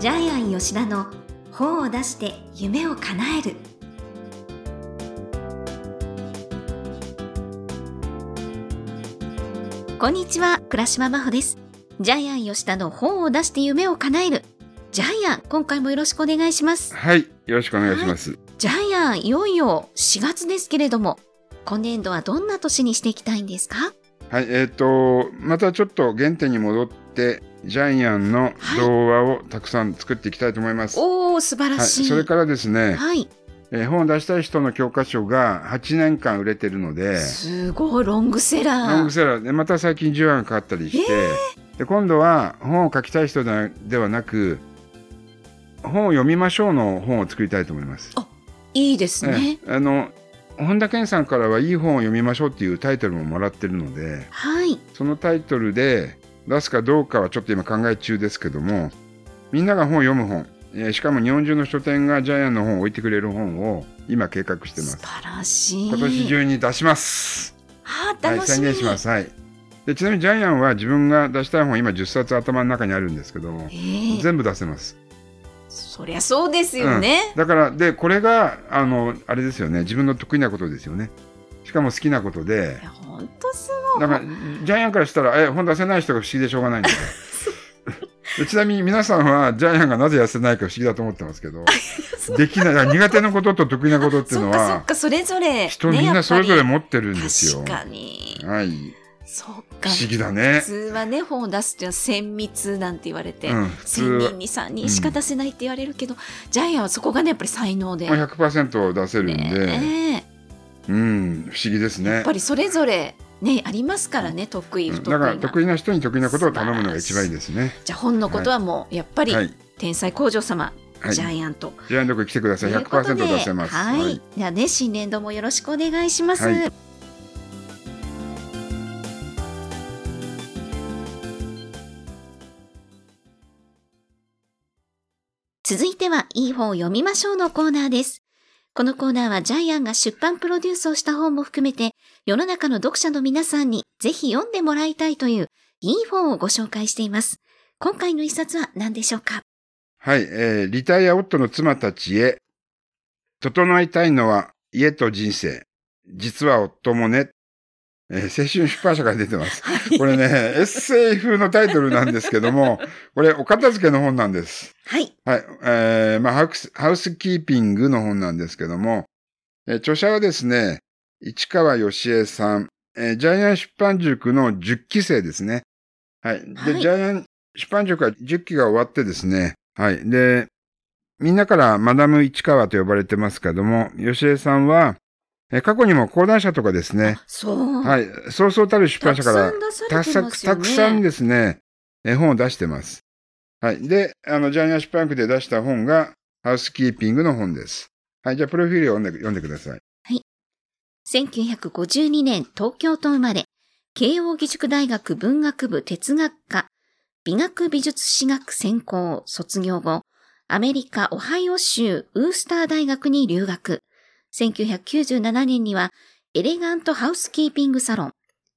ジャイアン吉田の本を出して夢を叶える。こんにちは倉島真帆です。ジャイアン吉田の本を出して夢を叶える。ジャイアン今回もよろしくお願いします。はい、よろしくお願いします。ジャイアンいよいよ4月ですけれども今年度はどんな年にしていきたいんですか？はい、えっ、と、またちょっと原点に戻って、ジャイアンの童話をたくさん作っていきたいと思います。おお素晴らはい、しい、それからですね、はい。えー本を出したい人の教科書が8年間売れてるので、すごいロングセラー。ロングセラー。で、また最近10話が変わったりして、で今度は本を書きたい人ではではなく、本を読みましょうの本を作りたいと思います。いいですね、ええあの本田健さんからはいい本を読みましょうっていうタイトルももらってるので、はいそのタイトルで出すかどうかはちょっと今考え中ですけども、みんなが本を読む本、えーしかも日本中の書店がジャイアンの本を置いてくれる本を今計画してます。素晴らしい今年中に出します。あはい、宣言します。はい。でちなみにジャイアンは自分が出したい本今10冊頭の中にあるんですけども、ええ全部出せます。そりゃそうですよね、だからでこれがあのあれですよね。自分の得意なことですよね。しかも好きなことで。本当すごい。だからジャイアンからしたらえ本出せない人が不思議でしょうがないん。で ちなみに皆さんはジャイアンがなぜ痩せないか不思議だと思ってますけど できない苦手なことと得意なことっていうのはかそれぞれ人みんなそれぞれね持ってるんですよ。確かに。はい、そっか不思議だね普。通はね本を出すっていうのは千密なんて言われて、うん、千は人に三人しか出せないって言われるけど、ジャイアンはそこがねやっぱり才能で、まあ100%出せるんで、ねうん、不思議ですねえやっぱ。りそれぞれねありますからね得意不得意なだから得意な人に得意なことを頼むのが一番いいですね。じゃあ本のことはもうやっぱり、はい、天才工場様、はい、ジジャイアントャイアンどこ来てください。ということで100%出せます。はい、ではね新年度もよろしくお願いします。はい続いてはいい本を読みましょうのコーナーです。このコーナーはジャイアンが出版プロデュースをした本も含めて世の中の読者の皆さんにぜひ読んでもらいたいといういい本をご紹介しています。今回の一冊は何でしょうか？はい、えーリタイア夫の妻たちへ、整いたいのは家と人生。実は夫もね、えー青春出版社から出てます。これね、エッセイ風のタイトルなんですけども、これお片付けの本なんです。はい。はい、えーまあハウス、ハウスキーピングの本なんですけども、えー著者はですね、市川義恵さん、えージャイアン出版塾の10期生ですね。はい。で、はいジャイアン出版塾は10期が終わってですね、はい。で、みんなからマダム市川と呼ばれてますけども、吉江さんは、えー過去にも講談社とかですね、そう。はい。そうそうたる出版社から、たくさん出されてたくさん、ますよね。たくさんですね、絵本を出してます。はい。で、あの、ジャイアン出版区で出した本が、ハウスキーピングの本です。はい。じゃあ、プロフィールを読んで読んでください。1952年東京都生まれ、慶応義塾大学文学部哲学科、美学美術史学専攻卒業後、アメリカ・オハイオ州ウースター大学に留学。1997年にはエレガントハウスキーピングサロン。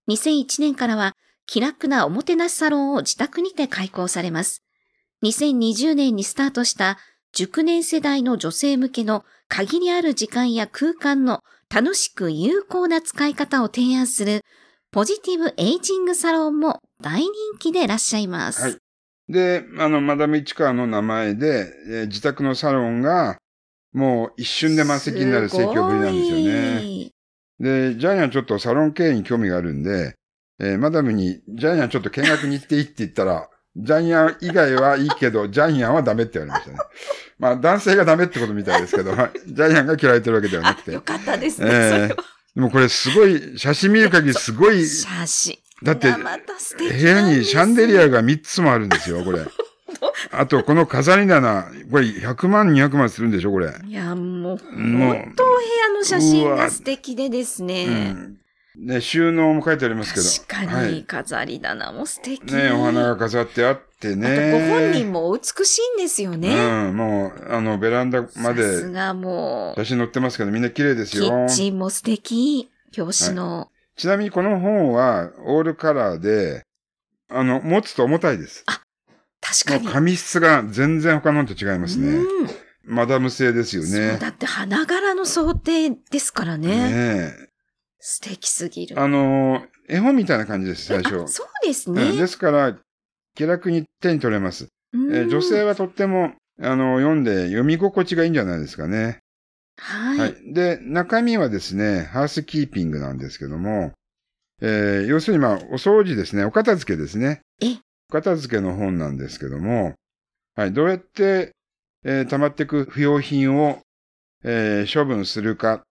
2001年からは気楽なおもてなしサロンを自宅にて開講されます。2020年にスタートした熟年世代の女性向けの限りある時間や空間の楽しく有効な使い方を提案するポジティブエイジングサロンも大人気でいらっしゃいます。はいで、あの、マダム市川の名前で、えー自宅のサロンが、もう一瞬で満席になる盛況ぶりなんですよね。ね。で、ジャイアンちょっとサロン経営に興味があるんで、えーマダムに、ジャイアンちょっと見学に行っていいって言ったら、ジャイアン以外はいいけど、ジャイアンはダメって言われましたね。まあ、男性がダメってことみたいですけど、は いジャイアンが嫌われてるわけではなくてあよ。かったですね。ええそれはでもこれすごい、写真見る限りすごい、写真。だって、部屋にシャンデリア。アが3つもあるんですよ、これ。あと、この飾り棚、これ100万、200万するんでしょ、これ。いや、もう、本当お部屋の写真が素敵でですうね。ん。ね、収納も書いてありますけど。確かにはい。飾り棚も素敵。ね、お花が飾ってあってあとね。ご本人もお美しいんですよね。うん、もう、あの、ベランダまさすでがもう、写真載ってますけど、みんな綺麗ですキよ。ッチンも素敵。表紙の。ちなみにこの本は、オールカラーで、あの、持つと重たいです。確かに。髪質が全然他のと違いますね。うんマダム製ですよそうね。だって花柄の想定ですからね。ね素敵すぎる。え。あのー、絵本みたいな感じです、最初あ。そうですうんね。ですから、気楽に手に取れます。うんえー女性はとっても、あの、読んで読み心地がいいんじゃないですかね。はい。はい。で、中身はですね、ハウスキーピングなんですけども、えー要するにまあ、お掃除ですね、お片付けですね。えお片付けの本なんですけども、はい。どうやって、えー溜まっていく不要品を、えー処分するか、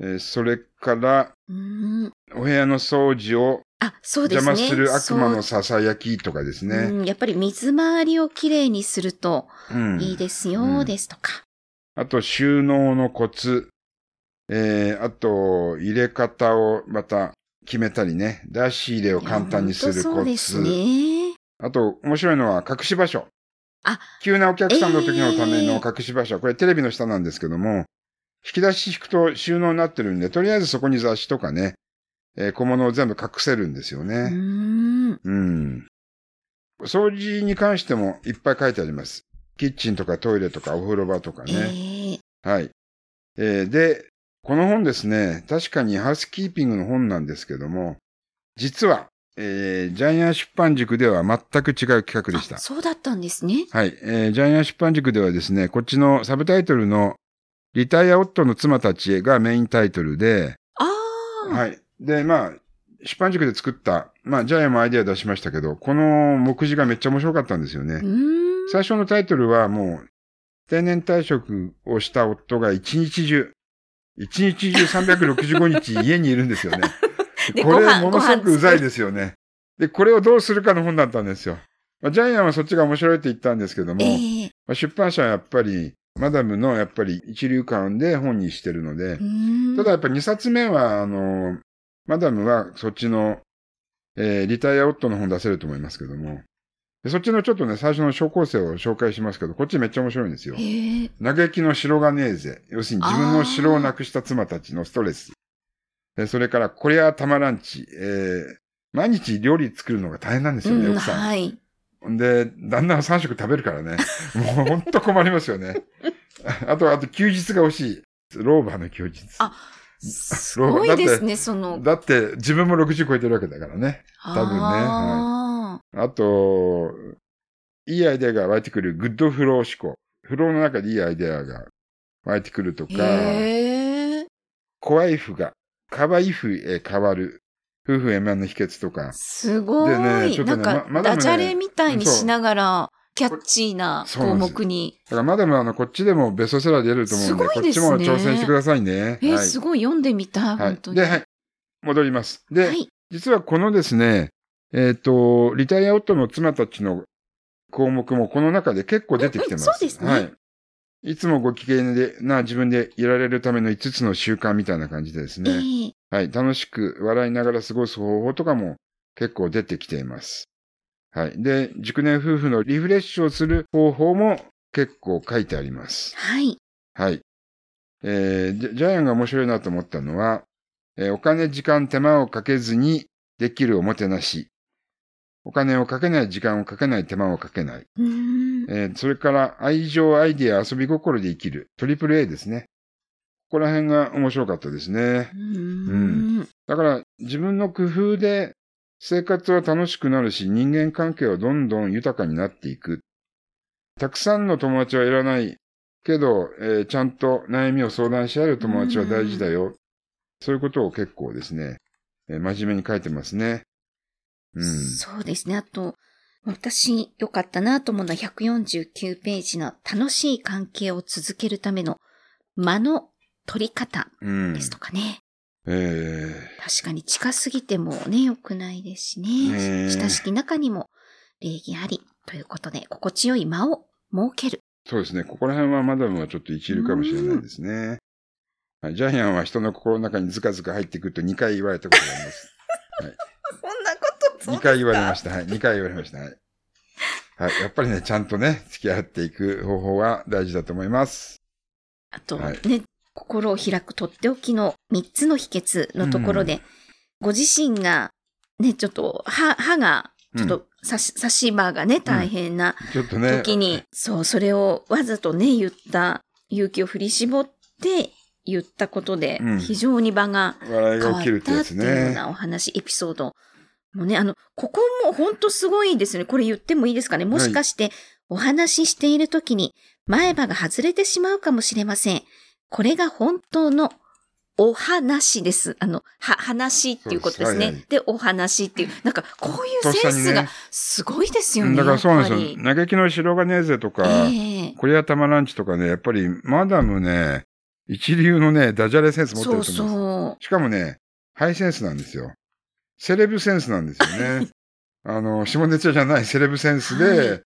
えーそれから、うんお部屋の掃除をあ、そうですね。邪魔する悪魔のささやきとかですね。うん、やっぱり水回りをきれいにするとうんいいですよ、うんですとか。あと、収納のコツ。えー、あと、入れ方をまた決めたりね。出し入れを簡単にするコそうですツ。ね。あと、面白いのは隠し場所。あ、急なお客さんの時のためえの隠し場所。これテレビの下なんですけども、引き出し引くと収納になってるんで、とりあえずそこに雑誌とかね、えー小物を全部隠せるんですようね。ん。うん。掃除に関してもいっぱい書いてあります。キッチンとかトイレとかお風呂場とかえね。えはい。えーで、この本ですね、確かにハウスキーピングの本なんですけども、実は、えージャイアン出版塾では全く違う企画でしたあ。そうだったんですね。はい、えージャイアン出版塾ではですね、こっちのサブタイトルのリタイア夫の妻たちへがメインタイトルで、ああ。はい。で、まあ、出版塾で作った、まあ、ジャイアンもアイデア出しましたけど、この目次がめっちゃ面白かったんですよね。うん。最初のタイトルはもう、定年退職をした夫が一日中、一日中365日家にいるんですよね。でこれものすごくうざいですよね。で、これをどうするかの本だったんですよ。まあ、ジャイアンはそっちが面白いって言ったんですけども、ええまあ、出版社はやっぱり、マダムのやっぱり一流感で本にしてるので、うんただやっぱ2冊目は、あの、マダムはそっちの、えーリタイア夫の本出せると思いますけども、でそっちのちょっとね、最初の小構成を紹介しますけど、こっちめっちゃ面白いんですよ。ええ嘆きの城がねえぜ。要するに自分の城をなくした妻たちのストレス。でそれから、これはたまらんち。えー毎日料理作るのが大変なんですよね、うん、奥さん。はい。で、旦那は3食食べるからね。もうほんと困りますよね。あと、あと休日が欲しい。老婆の休日。あすごいですね、その。だって自分も60超えてるわけだからね。多分ねああと、いいアイデアが湧いてくるグッドフロー思考。フローの中でいいアイデアが湧いてくるとーか。怖いふが、可愛いふへ変わる。夫婦円満の秘訣とか。すごい。でねちょっとねなんか、まダジャレみたいにしながら、キャッチーな項目に。だからマダムはあの、こっちでもベストセラーで出ると思うんで、すごいですねこっちも挑戦してくださいね。えーはい。すごい読んでみたい、はい本当に。で、はい。戻ります。で、はい。実はこのですね、えっ、と、リタイア夫の妻たちの項目もこの中で結構出てきてます。そうですねはい。いつもご機嫌でな自分でいられるための5つの習慣みたいな感じでですえね。ーはい。楽しく笑いながら過ごす方法とかも結構出てきています。はい。で、熟年夫婦のリフレッシュをする方法も結構書いてあります。はい。はい。えージャジャイアンが面白いなと思ったのは、えーお金、時間、手間をかけずにできるおもてなし。お金をかけない、時間をかけない、手間をかけない。えーそれから、愛情、アイデア、遊び心で生きる。トリプル A ですね。ここら辺が面白かったですねう。ーん。だから、自分の工夫で生活は楽しくなるし、人間関係はどんどん豊かになっていく。たくさんの友達はいらないけど、えーちゃんと悩みを相談し合える友達は大事だよ。そういうことを結構ですね、えー真面目に書いてますね。うん。そうですね。あと、私良かったなと思うのは149ページの楽しい関係を続けるための間の取り方うん。ですとかね。え確かに近すぎてもね、良くないですしねね。え親しき中にも礼儀ありということで、心地よい間を設ける。ーそうですね。ここら辺はマダムはちょっと一流かもしれないですね。はい、ジャイアンは人の心の中にズカズカ入ってくると2回言われたことがあります。そんなこと2回言われました。はい。2回言われました。はい。はい。やっぱりね、ちゃんとね、付き合っていく方法は大事だと思います。あと、はいね、心を開くとっておきの3つの秘訣のところで、ご自身が、ね、ちょっと歯、歯がちょっと差し、差し歯がね、大変な。時に、そう、それをわざとね、言った、勇気を振り絞って言ったことで、うん非常に場が変わったっていうようね。なお話、エピソード。もうね、あの、ここも本当すごいですね。これ言ってもいいですかね。もしかして、お話ししている時に前歯が外れてしまうかもしれません。これが本当のお話です。あの、は、話っていうことですね。そうですはいはいで、お話っていう、なんか、こういうセンスがすごいですよね。だからそうなんですよ。嘆きの白金ーゼとか、ええコリアタマランチとかね、やっぱりマダムね、一流のね、ダジャレセンス持ってそうると思うんです。そしかもね、ハイセンスなんですよ。セレブセンスなんですよね。あの、下ネタじゃないセレブセンスで、はい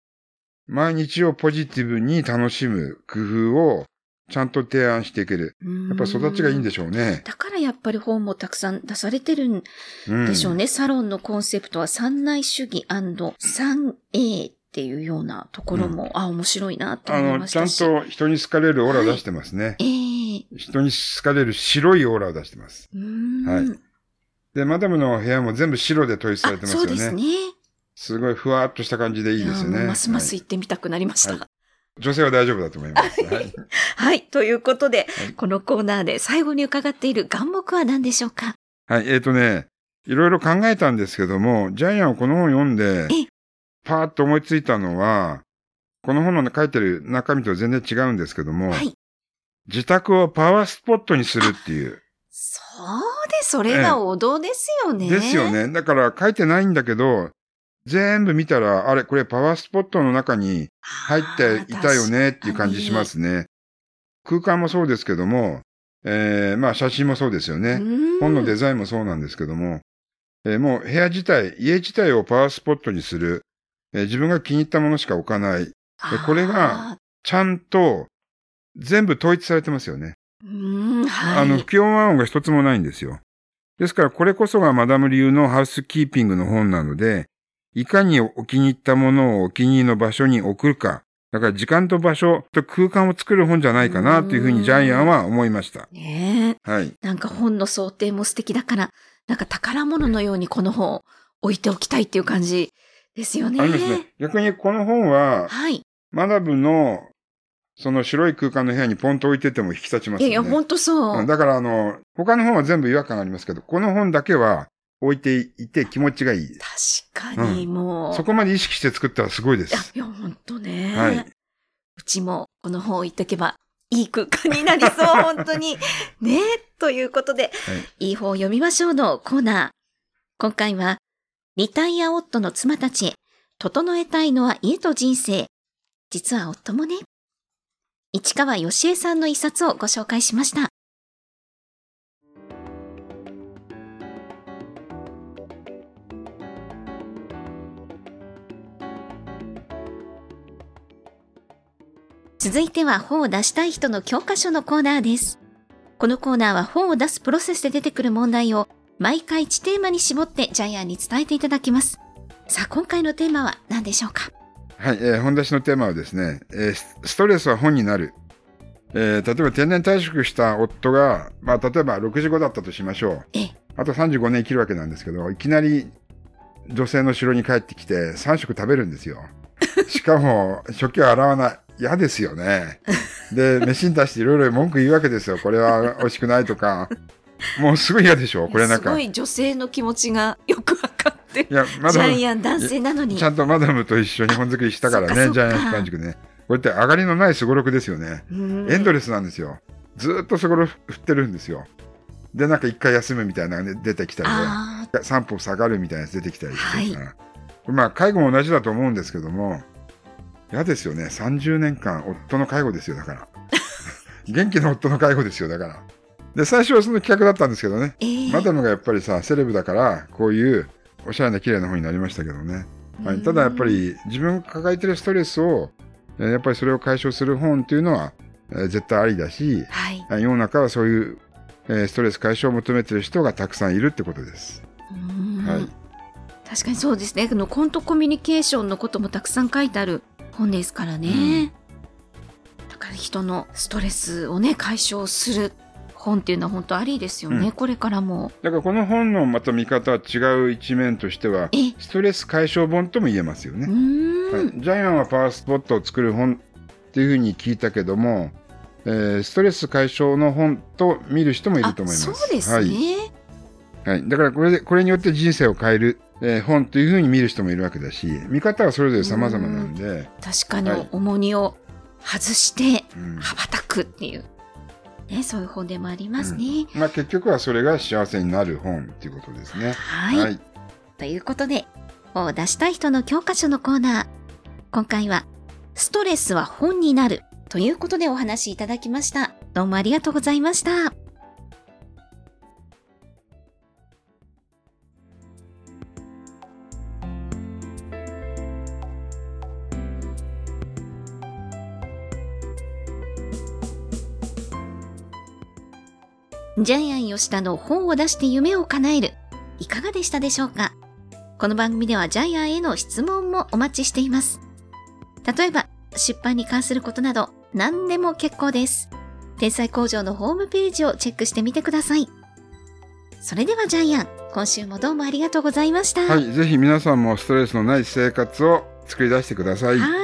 毎日をポジティブに楽しむ工夫をちゃんと提案していける。う。やっぱ育ちがいいんでししょうね。だからやっぱり本もたくさん出されてるんうん。でしょうね。サロンのコンセプトは三内主義 3A っていうようなところも、あ、面白いなとあ思いの、ちゃんましたし。と人に好かれるオーラを出してますね。ええ人に好かれる白いオーラを出してます。うーんはいで、マダムの部屋も全部白で統一されてあますよね。そうですね。すごいふわっとした感じでいいですよね。ますますはい行ってみたくなりました。はい女性は大丈夫だと思います。はい。はい。ということで、はいこのコーナーで最後に伺っている眼目は何でしょうか？はい、えっ、とね、いろいろ考えたんですけども、ジャイアンはこの本を読んでえ、パーッと思いついたのは、この本の書いてる中身と全然違うんですけども、はい。自宅をパワースポットにするっていう。そう。それが王道ですよね。ですよ。ね。だから書いてないんだけど、全部見たら、あれ、これパワースポットの中に入っていたよねっていう感じしますね。空間もそうですけども、えー、まあ写真もそうですよね。本のデザザインもそうなんですけども、えーもう部屋自体、家自体をパワースポットにする、えー自分が気に入ったものしか置かない、これが、ちゃんと全部統一されてますよね。うーん、はい。あの、不協和音が一つもないんですよ。ですから、これこそがマダム流のハウスキーピングの本なので、いかにお気に入ったものをお気に入りの場所に送るか。だから時間と場所と空間を作る本じゃないかなというふうにジャイアンは思いました。ねえ。はい。なんか本の想定も素敵だから、なんか宝物のようにこの本を置いておきたいっていう感じですよね。ありますね。逆にこの本は、はい。マダムの、その白い空間の部屋にポンと置いてても引き立ちますよね。いやいや、ほんとそう。うんだからあの、他の本は全部違和感がありますけど、この本だけは置いていて気持ちがいい。確かにもう。そこまで意識して作ったらすごいでいや、す。いや、ほんとね。はいうちもこの本を置いとけば、いい空間になりそう、本当に。ねということで、い、い本を読みましょうのコーナー。今回は、リタイア夫の妻たちへ、整えたいのは家と人生。実は夫もね。市川義恵さんの一冊をご紹介しました。続いては本を出したい人の教科書のコーナーです。このコーナーは本を出すプロセスで出てくる問題を毎回1テーマに絞ってジャイアンに伝えていただきます。さあ、今回のテーマは何でしょうか？はい、えー本出しのテーマはですね、えースストレスは本になる。えー例えば定年退職した夫が、まあ、例えば65だったとしましょう。ええ、あと35年生きるわけなんですけど、いきなり女性の城に帰ってきて3食食べるんですよ。しかも、食器を洗わない。嫌ですよね。で、飯に出していろいろ文句言うわけですよ。これは美味しくないとか。もうすごい嫌でしょこれなんか。いすごい女性の気持ちがよくわかってる。や、まジだャイアン男性なのに。ちゃんとマダムと一緒に本作りしたからね、ジャイアン出版塾ね。これって上がりのないすごろくですよね。うんエンドレスなんですよ。ずーっとすごろく振ってるんですよ。で、なんか一回休むみたいなのがね出てきたりあで、3歩下がるみたいなやつ出てきたりして、はいまあ、介護も同じだと思うんですけども、嫌ですよね。30年間、夫の介護ですよ、だから。元気な夫の介護ですよ、だから。で、最初はその企画だったんですけどね。ーええマダムがやっぱりさ、セレブだから、こういうおしゃれな綺麗な本になりましたけどね。はい、ただやっぱり自分が抱えてるストレスを、えーやっぱりそれを解消する本っていうのは、えー絶対ありだし、はい。はい世の中はそういう、えーストレス解消を求めてる人がたくさんいるってことです。うんはい確かにそうですね。あのコントコミュニケーションのこともたくさん書いてある本ですからね。だから人のストレスをね、解消する本っていうのは本当ありですよね、うん。これからも。だからこの本のまた見方は違う一面としてはえ、ストレス解消本とも言えますようね。ジャイアンはパワースポットを作る本っていうふうに聞いたけども、えーストレス解消の本と見る人もいると思います。あそうですね。はい。はい、だからこれでこれによって人生を変える、えー本というふうに見る人もいるわけだし見方はそれぞれ様々なんで、確かにはい。重荷を外してうん。羽ばたくっていう、ね、そういう本でもありますね。まあ、結局はそれが幸せになる本っていうことですね。はい、はい、ということで本を出したい人の教科書のコーナー今回は「ストレスは本になる」ということでお話しいただきました。どうもありがとうございました。ジャイアン吉田の本を出して夢を叶える。いかがでしたでしょうか？この番組ではジャイアンへの質問もお待ちしています。例えば、出版に関することなど何でも結構です。天才工場のホームページをチェックしてみてください。それではジャイアン、今週もどうもありがとうございました。はい、ぜひ皆さんもストレスのない生活を作り出してください。はい